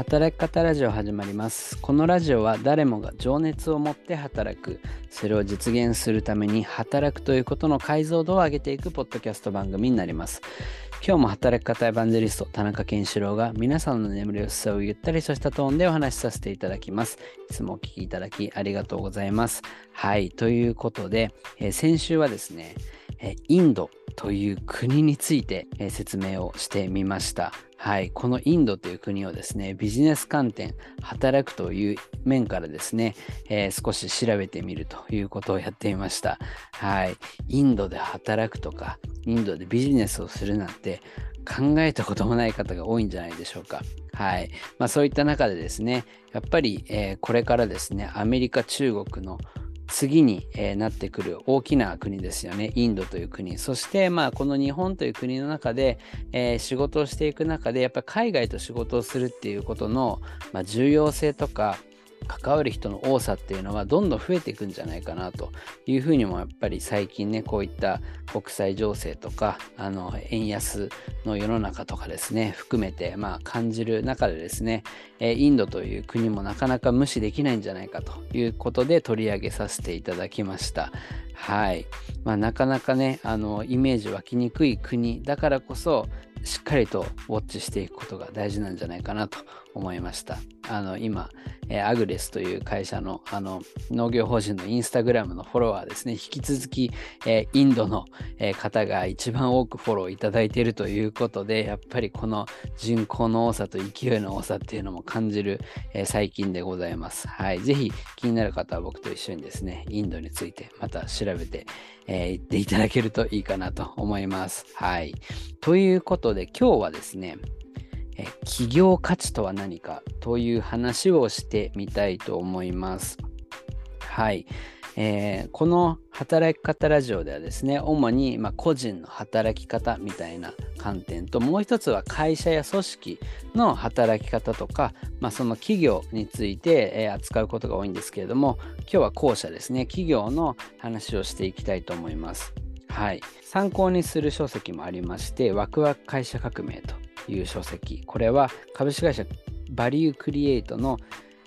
働き方ラジオ始まります。このラジオは誰もが情熱を持って働く。それを実現するために働くということの解像度を上げていくポッドキャスト番組になります。今日も働き方エヴァンジェリスト田中健志郎が皆さんの眠りをすをゆったりとしたトーンでお話しさせていただきます。いつもお聞きいただきありがとうございます。はいということで、えー、先週はですねインドという国について説明をしてみました。はい、このインドという国をですね、ビジネス観点、働くという面からですね、えー、少し調べてみるということをやってみました。はい、インドで働くとか、インドでビジネスをするなんて考えたこともない方が多いんじゃないでしょうか。はい。まあそういった中でですね、やっぱり、えー、これからですね、アメリカ、中国の次に、えー、なってくる大きな国ですよね。インドという国。そして、まあ、この日本という国の中で、えー、仕事をしていく中で、やっぱり海外と仕事をするっていうことの、まあ、重要性とか、関わる人の多さっていうのはどんどん増えていくんじゃないかなというふうにもやっぱり最近ねこういった国際情勢とかあの円安の世の中とかですね含めてまあ感じる中でですねインドという国もなかなか無視できないんじゃないかということで取り上げさせていただきましたはい、まあ、なかなかねあのイメージ湧きにくい国だからこそしっかりとウォッチしていくことが大事なんじゃないかなと思いました。あの今、え、アグレスという会社のあの農業法人のインスタグラムのフォロワーですね、引き続き、え、インドの、え、方が一番多くフォローいただいているということで、やっぱりこの人口の多さと勢いの多さっていうのも感じる、え最近でございます。はい。ぜひ気になる方は僕と一緒にですね、インドについてまた調べて、えー、っていただけるといいかなと思います。はい。ということで今日はですね、え企業価値とは何かという話をしてみたいと思います。はい。えー、この働き方ラジオではですね、主に、ま個人の働き方みたいな観点と、もう一つは会社や組織の働き方とか、まあ、その企業について、え、扱うことが多いんですけれども、今日は後者ですね、企業の話をしていきたいと思います。はい。参考にする書籍もありまして、ワクワク会社革命という書籍。これは株式会社バリュークリエイトの、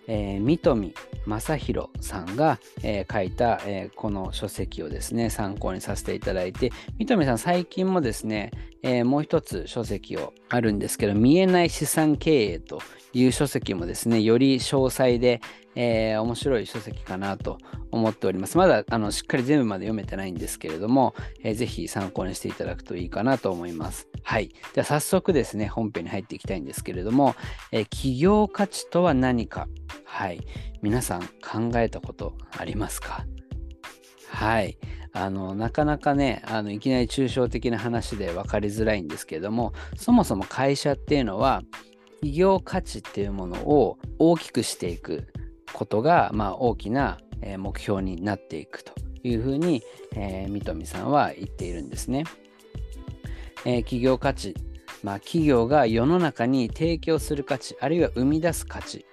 えー、三富正弘さんが、えー、書いた、えー、この書籍をですね、参考にさせていただいて、三富さん最近もですね、え、もう一つ書籍をあるんですけど、見えない資産経営という書籍もですね、より詳細で、えー、面白い書籍かなと思っております。まだあのしっかり全部まで読めてないんですけれども、えー、ぜひ参考にしていただくといいかなと思います。はい。では早速ですね、本編に入っていきたいんですけれども、えー、企業価値とは何かはい。皆さん考えたことありますか？はい。あの、なかなかね、あの、いきなり抽象的な話で分かりづらいんですけれども、そもそも会社っていうのは、企業価値っていうものを大きくしていくことが、まあ、大きな目標になっていくというふうに、えー、三富さんは言っているんですね。えー、企業価値、まあ、企業が世の中に提供する価値、あるいは生み出す価値、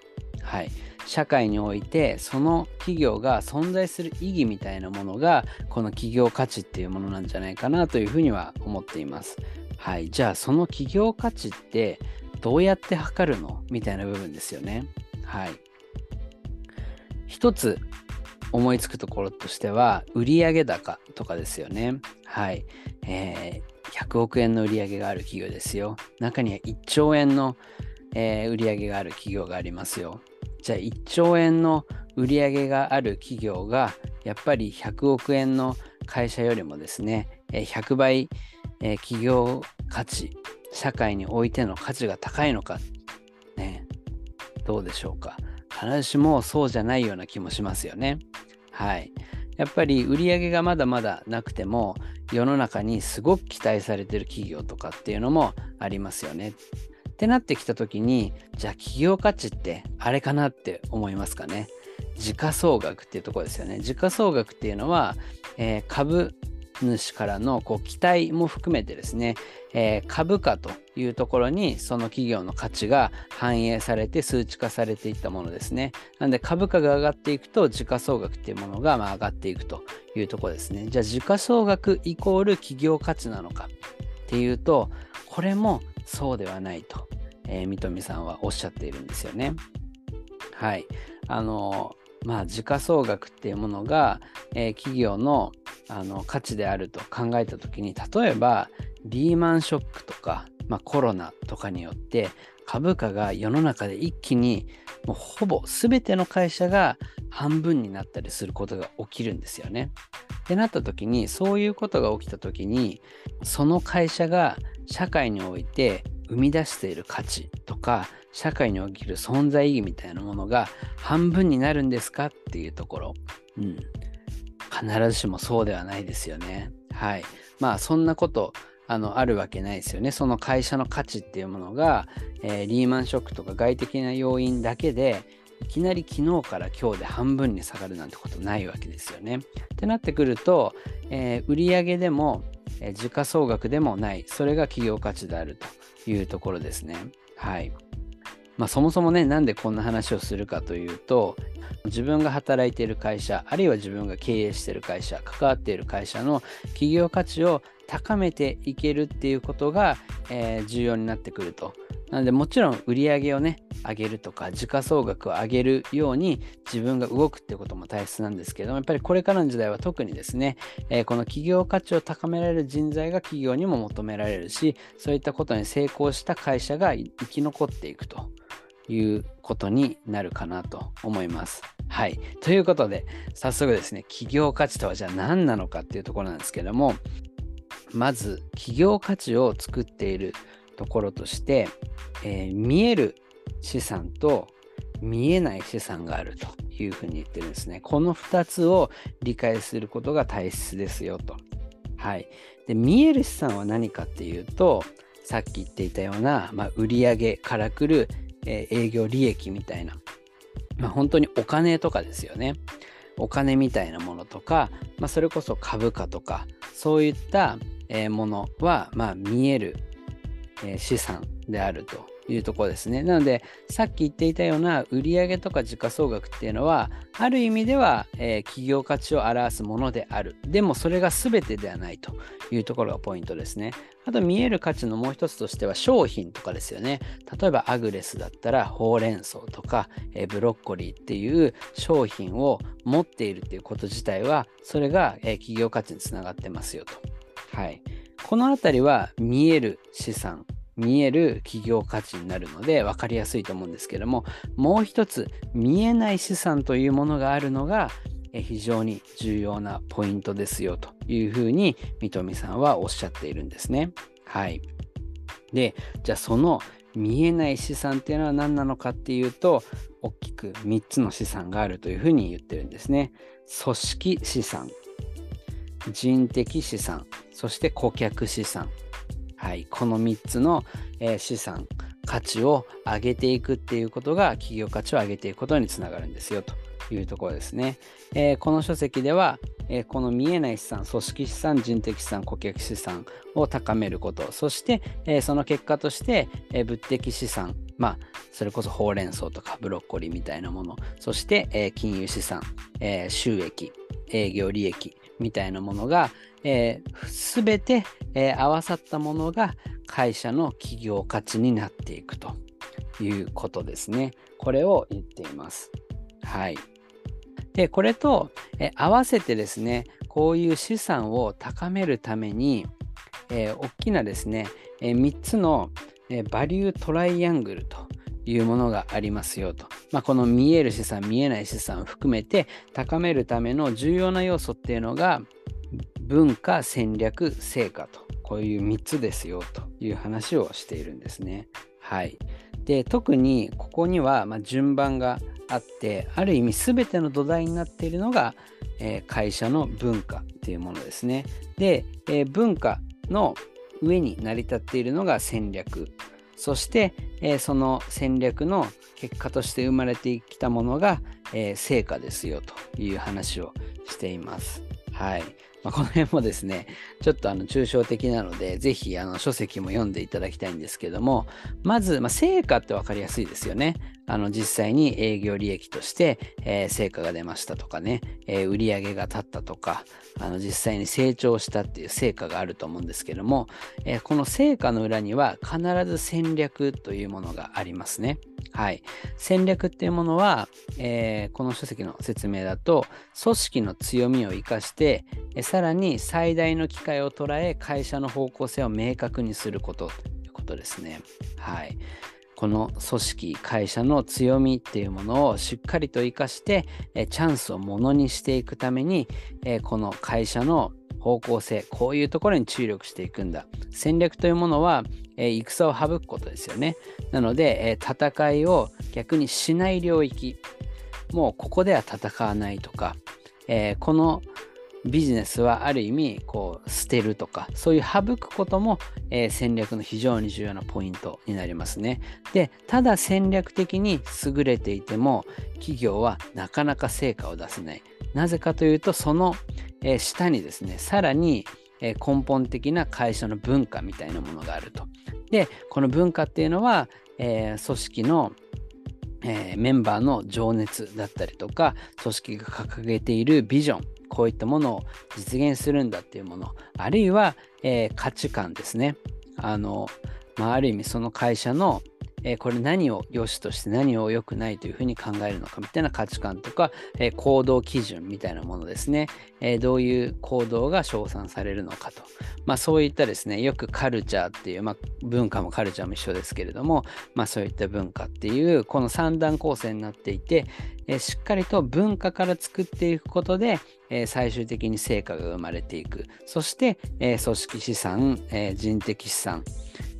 はい、社会においてその企業が存在する意義みたいなものがこの企業価値っていうものなんじゃないかなというふうには思っています。はい、じゃあその企業価値ってどうやって測るの？みたいな部分ですよね。はい。一つ思いつくところとしては、売上高とかですよね。はい。えー、100億円の売り上げがある企業ですよ。中には1兆円の、えー、売上がある企業がありますよ。じゃあ1兆円の売上がある企業が、やっぱり100億円の会社よりもですね、100倍、え、企業価値社会においての価値が高いのか、ね、どうでしょうか。必ずしもそうじゃないような気もしますよね。はい。やっぱり売り上げがまだまだなくても、世の中にすごく期待されてる企業とかっていうのもありますよね。ってなってきた時に、じゃあ企業価値ってあれかなって思いますかね。時価総額っていうところですよね。時価総額っていうのは、えー、株主からのこう期待も含めてですね、えー、株価というところにその企業の価値が反映されて数値化されていったものですね。なんで株価が上がっていくと時価総額っていうものがま上がっていくというところですね。じゃあ時価総額イコール企業価値なのかっていうとこれもそうではないとえー、三富さんはおっしゃっているんですよね。はい。あのまあ、時価総額っていうものが、えー、企業のあの価値であると考えた時に例えばリーマンショックとか、まあ、コロナとかによって株価が世の中で一気にもうほぼ全ての会社が半分になったりすることが起きるんですよね。ってなった時にそういうことが起きた時にその会社が社会において生み出している価値とか社会における存在意義みたいなものが半分になるんですかっていうところ、うん、必ずしもそうではないですよね。はい。まあそんなことあのあるわけないですよね。その会社の価値っていうものが、えー、リーマンショックとか外的な要因だけでいきなり昨日から今日で半分に下がるなんてことないわけですよね。ってなってくると、えー、売上でも、えー、時価総額でもないそれが企業価値であるというところですね。はい。まあ、そもそもねなんでこんな話をするかというと自分が働いている会社あるいは自分が経営している会社関わっている会社の企業価値を高めていけるっていうことが、えー、重要になってくると。なのでもちろん売り上げをね上げるとか時価総額を上げるように自分が動くってことも大切なんですけどもやっぱりこれからの時代は特にですね、えー、この企業価値を高められる人材が企業にも求められるしそういったことに成功した会社が生き残っていくということになるかなと思います。はい。ということで、早速ですね、企業価値とはじゃあ何なのかっていうところなんですけども、まず、企業価値を作っているところとして、えー、見える資産と見えない資産があるというふうに言ってるんですね。この2つを理解することが大切ですよと。はい。で、見える資産は何かっていうと、さっき言っていたような、まあ、売上からくるえー、営業利益みたいな、まあ、本当にお金とかですよね。お金みたいなものとか、まあ、それこそ株価とか、そういった、ものは、まあ、見える、資産であるというところですね。なので、さっき言っていたような売上とか時価総額っていうのは、ある意味では、えー、企業価値を表すものである。でも、それが全てではないというところがポイントですね。あと、見える価値のもう一つとしては、商品とかですよね。例えば、アグレスだったら、ほうれん草とか、えー、ブロッコリーっていう商品を持っているっていうこと自体は、それが、えー、企業価値につながってますよと。はい。このあたりは見える資産見える企業価値になるので分かりやすいと思うんですけどももう一つ見えない資産というものがあるのが非常に重要なポイントですよというふうに三富さんはおっしゃっているんですね。はい。で、じゃあその見えない資産っていうのは何なのかっていうと大きく3つの資産があるというふうに言ってるんですね。組織資産、人的資産、そして顧客資産はい、この3つの、えー、資産価値を上げていくっていうことが企業価値を上げていくことにつながるんですよというところですね。えー、この書籍では、えー、この見えない資産、組織資産、人的資産、顧客資産を高めること、そして、えその結果として、え物的資産、まあ、それこそほうれん草とかブロッコリーみたいなもの、そして、え金融資産、え収益、営業利益みたいなものが、えー、全て、えー、合わさったものが会社の企業価値になっていくということですね。これを言っています。はい。で、これと、え合わせてですね、こういう資産を高めるために、えー、大きなですね、え3つの、えバリュートライアングルというものがありますよと。まあ、この見える資産、見えない資産を含めて高めるための重要な要素っていうのが、文化、戦略、成果と、こういう3つですよという話をしているんですね。はい。で、特にここにはま順番があって、ある意味全ての土台になっているのが、えー、会社の文化というものですね。で、えー、文化の上に成り立っているのが戦略。そして、えー、その戦略の結果として生まれてきたものが、え成果ですよという話をしています。はい。まあ、この辺もですね、ちょっとあの抽象的なので、ぜひあの書籍も読んでいただきたいんですけども、まず、まあ、成果って分かりやすいですよね。あの実際に営業利益として、えー、成果が出ましたとかね、えー、売上が立ったとか、あの実際に成長したっていう成果があると思うんですけども、えー、この成果の裏には必ず戦略というものがありますね。はい。戦略っていうものは、えー、この書籍の説明だと、組織の強みを生かして、えさらに最大の機会を捉え、会社の方向性を明確にすることということですね。はい。この組織、会社の強みっていうものをしっかりと生かして、チャンスをものにしていくために、この会社の方向性、こういうところに注力していくんだ。戦略というものは、戦を省くことですよね。なので、戦いを逆にしない領域、もうここでは戦わないとか、このビジネスはある意味こう捨てるとかそういう省くことも、えー、戦略の非常に重要なポイントになりますね。でただ戦略的に優れていても企業はなかなか成果を出せない。なぜかというとその、えー、下にですねさらに、えー、根本的な会社の文化みたいなものがあると。でこの文化っていうのは、え組織のえメンバーの情熱だったりとか組織が掲げているビジョンこういったものを実現するんだっていうもの、あるいは、えー、価値観ですね。あの、まあ、ある意味その会社のえー、これ何を良しとして何を良くないというふうに考えるのかみたいな価値観とか、えー、行動基準みたいなものですね、えー、どういう行動が称賛されるのかと、まあ、そういったですねよくカルチャーっていう、まあ、文化もカルチャーも一緒ですけれども、まあ、そういった文化っていうこの三段構成になっていて、えしっかりと文化から作っていくことで、え最終的に成果が生まれていく。そして、え組織資産、え人的資産。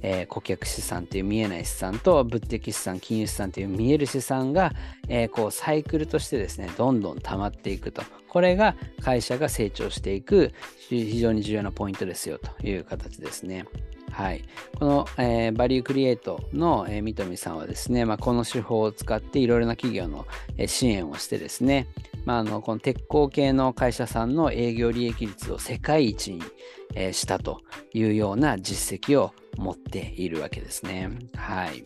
えー、顧客資産という見えない資産と物的資産、金融資産という見える資産が、えー、こうサイクルとしてですね、どんどん溜まっていくと。これが会社が成長していく非常に重要なポイントですよという形ですね。はい、この、えー、バリュークリエイトの、えー、三富さんはですね、まあ、この手法を使っていろいろな企業の、えー、支援をしてですね、まあ、あのこの鉄鋼系の会社さんの営業利益率を世界一に、えー、したというような実績を持っているわけですね。はい。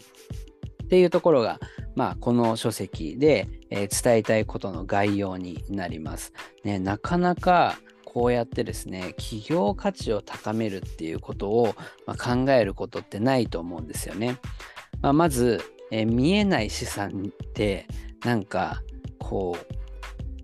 っていうところが、まあ、この書籍で、えー、伝えたいことの概要になります。ね、なかなかこうやってですね、企業価値を高めるっていうことを、まあ、考えることってないと思うんですよね。まあ、まず、え、見えない資産ってなんかこ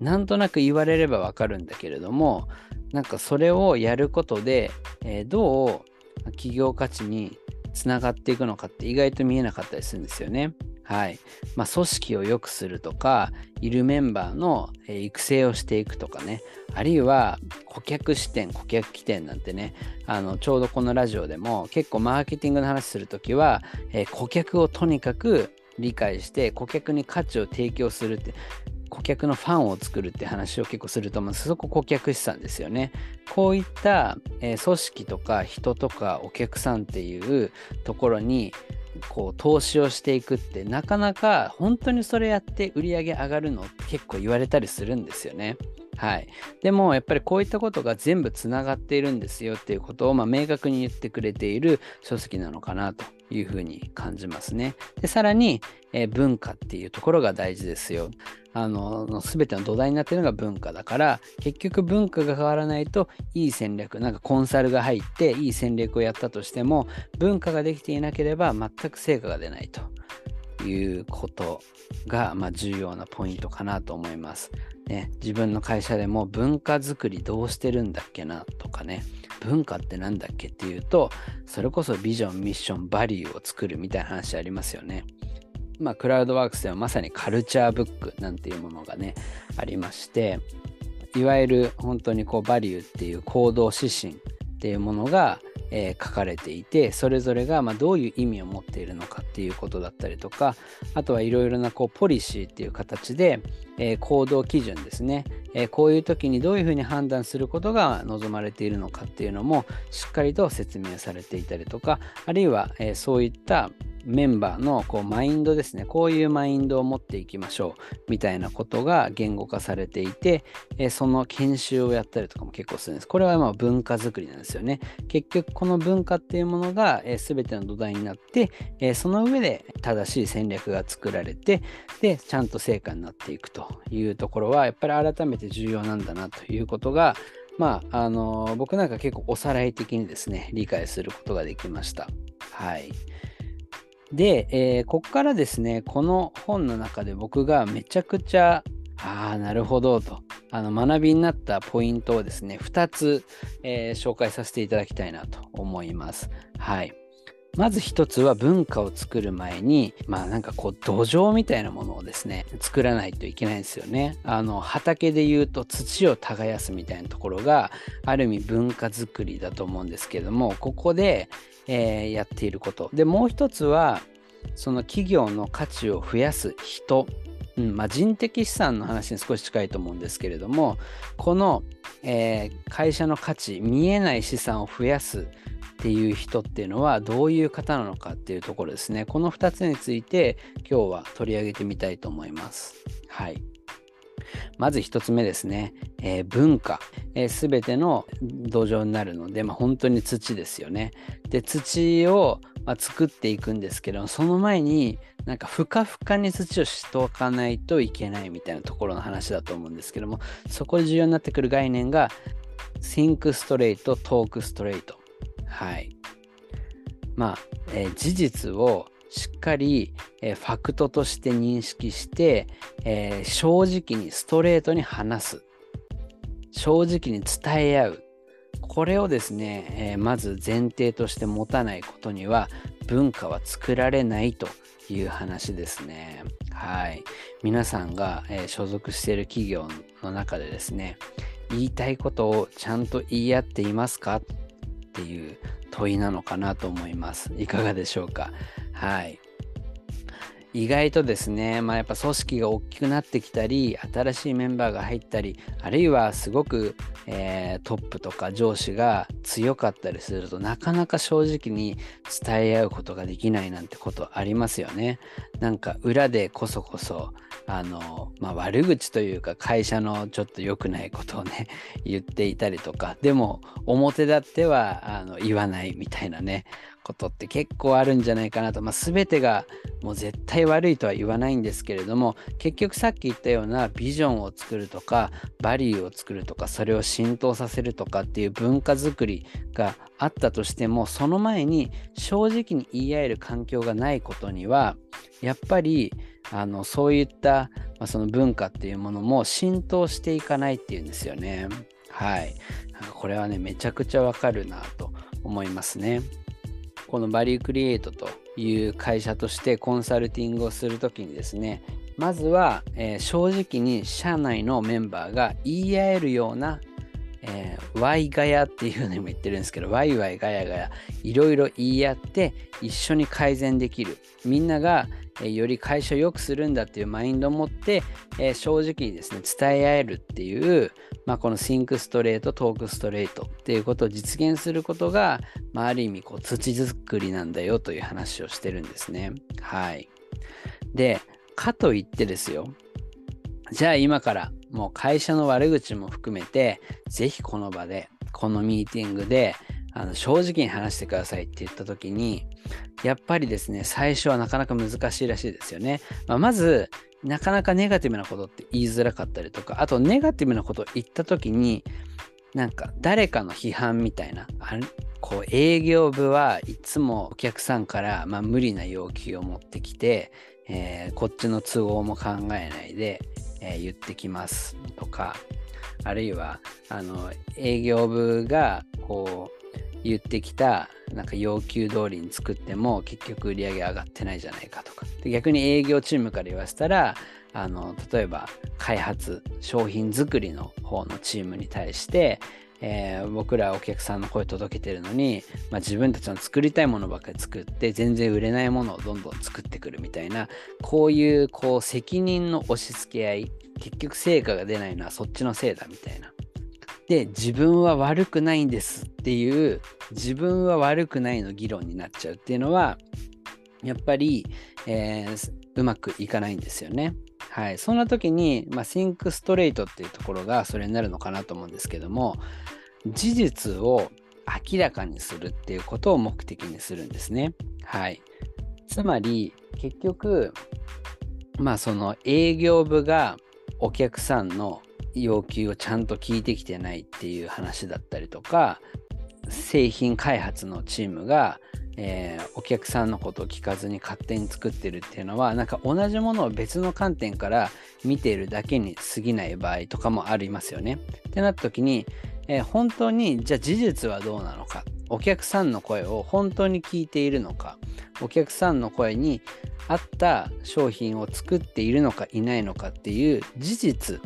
うなんとなく言われればわかるんだけれどもなんかそれをやることで、えー、どう企業価値につながっていくのかって意外と見えなかったりするんですよね。はい。まあ、組織を良くするとか、いるメンバーの育成をしていくとかね、あるいは顧客視点、顧客起点なんてね、あのちょうどこのラジオでも結構マーケティングの話するときは、えー、顧客をとにかく理解して顧客に価値を提供するって顧客のファンを作るって話を結構すると思うんです。そこ顧客資産ですよね。こういった、えー、組織とか人とかお客さんっていうところにこう投資をしていくってなかなか本当にそれやって売り上げ上がるの結構言われたりするんですよね。はい。でもやっぱりこういったことが全部つながっているんですよっていうことをまあ明確に言ってくれている書籍なのかなというふうに感じますね。でさらに、えー、文化っていうところが大事ですよ。あの全ての土台になってるのが文化だから結局文化が変わらないといい戦略なんかコンサルが入っていい戦略をやったとしても文化ができていなければ全く成果が出ないということが、まあ、重要なポイントかなと思います。ね、自分の会社でも文化づくりどうしてるんだっけなとかね文化って何だっけっていうとそれこそビジョンミッションバリューを作るみたいな話ありますよね。まあ、クラウドワークスではまさにカルチャーブックなんていうものがねありましていわゆる本当にこうバリューっていう行動指針っていうものがえー、書かれていてそれぞれがまどういう意味を持っているのかっていうことだったりとかあとはいろいろなこうポリシーっていう形で、えー、行動基準ですね、え、こういう時にどういうふうに判断することが望まれているのかっていうのもしっかりと説明されていたりとかあるいは、えそういったメンバーのこうマインドですねこういうマインドを持っていきましょうみたいなことが言語化されていて、え、その研修をやったりとかも結構するんですこれはま文化づくりなんですよね結局この文化っていうものが、え、全ての土台になって、え、その上で正しい戦略が作られてでちゃんと成果になっていくというところはやっぱり改めて重要なんだなということがまあ、あの僕なんか結構おさらい的にですね、理解することができました。はい。で、えー、ここからですね、この本の中で僕がめちゃくちゃ、ああ、なるほどと、あの学びになったポイントをですね、2つ、えー、紹介させていただきたいなと思います。はい。まず一つは文化を作る前に、まあなんかこう土壌みたいなものをですね、作らないといけないんですよね。あの畑で言うと土を耕すみたいなところがある意味文化づくりだと思うんですけども、ここで、えー、やっていること。で、もう一つは、その企業の価値を増やす人。うんまあ、人的資産の話に少し近いと思うんですけれども、この、えー、会社の価値、見えない資産を増やすっていう人っていうのはどういう方なのかっていうところですね。この2つについて今日は取り上げてみたいと思います。はい。まず1つ目ですね、えー、文化、えー、全ての土壌になるので、まあ、本当に土ですよね。で土を、まあ、作っていくんですけどその前になんかふかふかに土をしておかないといけないみたいなところの話だと思うんですけどもそこで重要になってくる概念が Think Straight, Talk Straight はい。まあ、えー、事実をしっかり、えー、ファクトとして認識して、えー、正直にストレートに話す。正直に伝え合う。これをですね、えまず前提として持たないことには文化は作られないという話ですね。はい。皆さんが、え所属している企業の中でですね、言いたいことをちゃんと言い合っていますか？っていう問いなのかなと思います。いかがでしょうか？はい。意外とですね、まあ、やっぱ組織が大きくなってきたり新しいメンバーが入ったりあるいはすごく、えー、トップとか上司が強かったりするとなかなか正直に伝え合うことができないなんてことありますよね。なんか裏でこそこそあの、まあ、悪口というか会社のちょっと良くないことをね 言っていたりとかでも表立ってはあの言わないみたいなねことって結構あるんじゃないかなと、まあ、全てがもう絶対悪いとは言わないんですけれども結局さっき言ったようなビジョンを作るとかバリューを作るとかそれを浸透させるとかっていう文化づくりがあったとしてもその前に正直に言い合える環境がないことにはやっぱりあのそういった、まあ、その文化っていうものも浸透していかないっていうんですよね。はい。これはね、めちゃくちゃわかるなと思いますね。このバリュークリエイトという会社としてコンサルティングをする時にですね、まずは、えー、正直に社内のメンバーが言い合えるようなえー、ワイガヤっていうのも言ってるんですけど、ワイワイガヤガヤ、いろいろ言い合って一緒に改善できる。みんなが、え、より会社を良くするんだっていうマインドを持って、え、正直にですね、伝え合えるっていう、まあ、この Think Straight、Talk Straight っていうことを実現することが、まあ、ある意味こう土作りなんだよという話をしてるんですね。はい。で、かといってですよ、じゃあ今からもう会社の悪口も含めて、ぜひこの場で、このミーティングで、あの正直に話してくださいって言った時に、やっぱりですね、最初はなかなか難しいらしいですよね。まあ、まず、なかなかネガティブなことって言いづらかったりとか、あとネガティブなことを言った時に、なんか誰かの批判みたいな、あれこう営業部はいつもお客さんから、まあ、無理な要求を持ってきて、えー、こっちの都合も考えないで、えー、言ってきますとか、あるいは、あの、営業部が、こう、言ってきたなんか要求通りに作っても結局売り上げ上がってないじゃないかとかで逆に営業チームから言わせたらあの例えば開発商品作りの方のチームに対してえー、僕らお客さんの声届けてるのに、まあ、自分たちの作りたいものばっかり作って全然売れないものをどんどん作ってくるみたいなこういうこう責任の押し付け合い結局成果が出ないのはそっちのせいだみたいな。で自分は悪くないんですっていう自分は悪くないの議論になっちゃうっていうのはやっぱり、えー、うまくいかないんですよね。はい、そんな時に、まあ、Think Straight っていうところがそれになるのかなと思うんですけども事実を明らかにするっていうことを目的にするんですね。はい、つまり結局まあその営業部がお客さんの要求をちゃんと聞いてきてないっていう話だったりとか製品開発のチームがえー、お客さんのことを聞かずに勝手に作ってるっていうのはなんか同じものを別の観点から見ているだけに過ぎない場合とかもありますよね。ってなった時に、えー、本当にじゃあ事実はどうなのかお客さんの声を本当に聞いているのかお客さんの声に合った商品を作っているのかいないのかっていう事実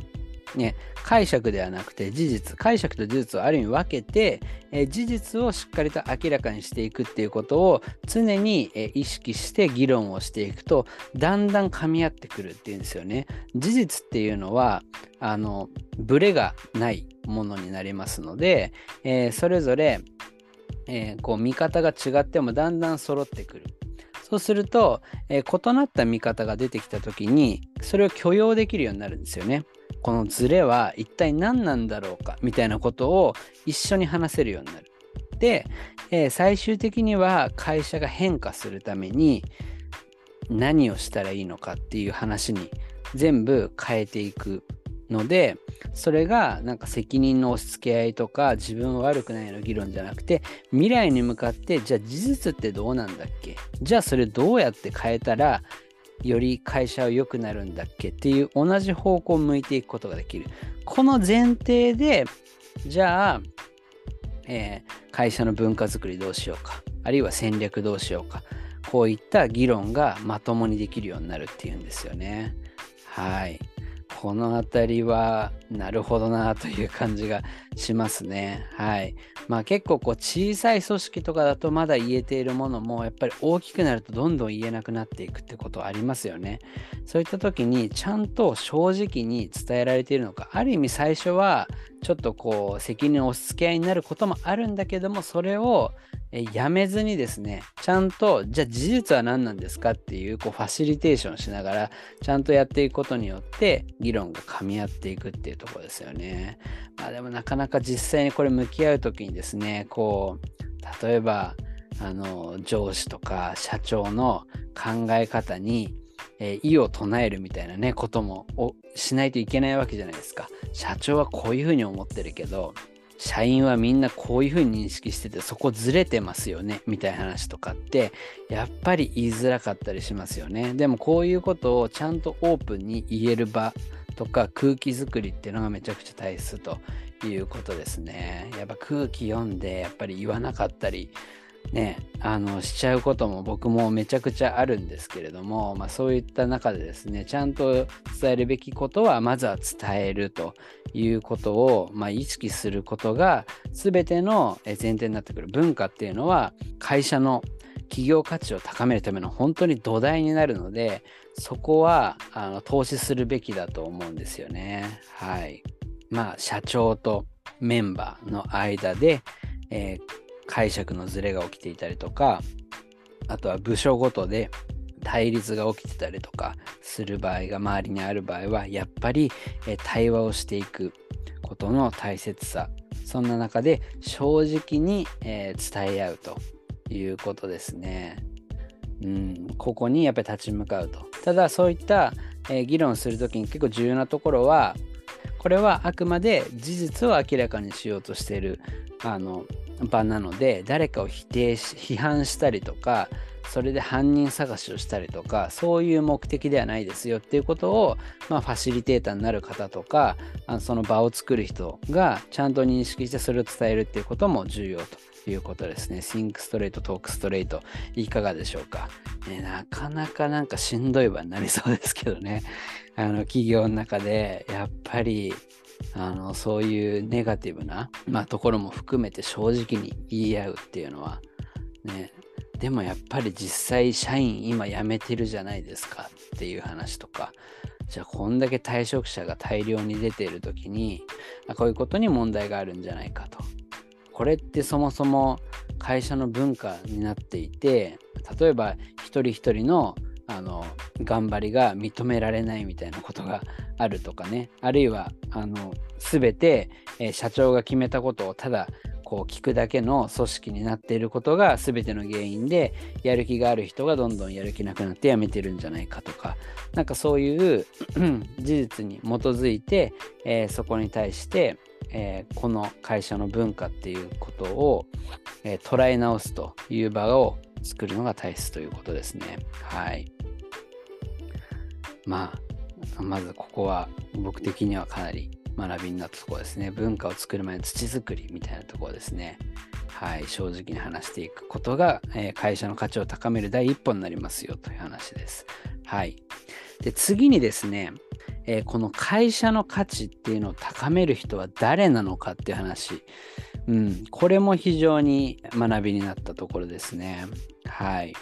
ね、解釈ではなくて事実解釈と事実をある意味分けて、えー、事実をしっかりと明らかにしていくっていうことを常に、えー、意識して議論をしていくとだんだん噛み合ってくるっていうんですよね。事実っていうのはあのブレがないものになりますので、えー、それぞれ、えこう見方が違ってもだんだん揃ってくる。そうすると、え異なった見方が出てきた時にそれを許容できるようになるんですよね。このズレは一体何なんだろうかみたいなことを一緒に話せるようになる。で、えー、最終的には会社が変化するために何をしたらいいのかっていう話に全部変えていくのでそれがなんか責任の押し付け合いとか自分は悪くないの議論じゃなくて未来に向かってじゃあ事実ってどうなんだっけ？じゃあそれどうやって変えたらより会社は良くなるんだっけっていう同じ方向を向いていくことができる。この前提で、じゃあ、えー、会社の文化づくりどうしようか、あるいは戦略どうしようか、こういった議論がまともにできるようになるっていうんですよね。はい。この辺りはなるほどなという感じがしますね。はい。まあ結構こう小さい組織とかだとまだ言えているものもやっぱり大きくなるとどんどん言えなくなっていくってことありますよね。そういった時にちゃんと正直に伝えられているのか、ある意味最初はちょっとこう責任を押し付け合いになることもあるんだけども、それをやめずにですね、ちゃんと、じゃあ事実は何なんですかっていう、こう、ファシリテーションしながら、ちゃんとやっていくことによって、議論が噛み合っていくっていうとこですよね。まあでもなかなか実際にこれ向き合う時にですね、こう、例えば、あの、上司とか社長の考え方に、えー、意を唱えるみたいなね、こともしないといけないわけじゃないですか。社長はこういうふうに思ってるけど、社員はみんなこういうふうに認識しててそこずれてますよねみたいな話とかってやっぱり言いづらかったりしますよね。でもこういうことをちゃんとオープンに言える場とか空気づくりっていうのがめちゃくちゃ大切ということですね。やっぱ空気読んでやっぱり言わなかったりね、あのしちゃうことも僕もめちゃくちゃあるんですけれども、まあ、そういった中でですねちゃんと伝えるべきことはまずは伝えるということを、まあ、意識することが全ての前提になってくる文化っていうのは会社の企業価値を高めるための本当に土台になるのでそこはあの投資するべきだと思うんですよね。はい。まあ社長とメンバーの間で、えー解釈のズレが起きていたりとかあとは部署ごとで対立が起きてたりとかする場合が周りにある場合はやっぱり、対話をしていくことの大切さそんな中で正直に、伝え合うということですね。うん、ここにやっぱり立ち向かうと。ただそういった、え、議論する時に結構重要なところはこれはあくまで事実を明らかにしようとしているあの場なので誰かを否定し批判したりとかそれで犯人探しをしたりとかそういう目的ではないですよっていうことを、まあ、ファシリテーターになる方とかあのその場を作る人がちゃんと認識してそれを伝えるっていうことも重要ということですね。Think Straight, Talk Straight いかがでしょうか、ね、なかなかなんかしんどい場になりそうですけどね。あの企業の中でやっぱりあのそういうネガティブな、まあ、ところも含めて正直に言い合うっていうのはねでもやっぱり実際社員今辞めてるじゃないですかっていう話とかじゃあこんだけ退職者が大量に出ている時にこういうことに問題があるんじゃないかと。これってそもそも会社の文化になっていて例えば一人一人のあの頑張りが認められないみたいなことがあるとかね。あるいはあの全て、えー、社長が決めたことをただこう聞くだけの組織になっていることが全ての原因でやる気がある人がどんどんやる気なくなってやめてるんじゃないかとか。なんかそういう事実に基づいて、えー、そこに対して、えー、この会社の文化っていうことを、えー、捉え直すという場を作るのが大切ということですね。はい。まあ、まずここは僕的にはかなり学びになったところですね。文化を作る前の土作りみたいなところですね。はい、正直に話していくことが、えー、会社の価値を高める第一歩になりますよという話です。はい。で、次にですね、えー、この会社の価値っていうのを高める人は誰なのかっていう話。うん、これも非常に学びになったところですね。はい。